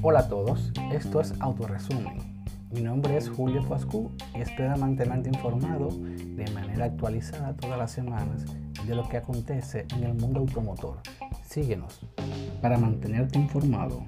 Hola a todos, esto es Autoresumen. Mi nombre es Julio Pascu y espero mantenerte informado de manera actualizada todas las semanas de lo que acontece en el mundo automotor. Síguenos para mantenerte informado.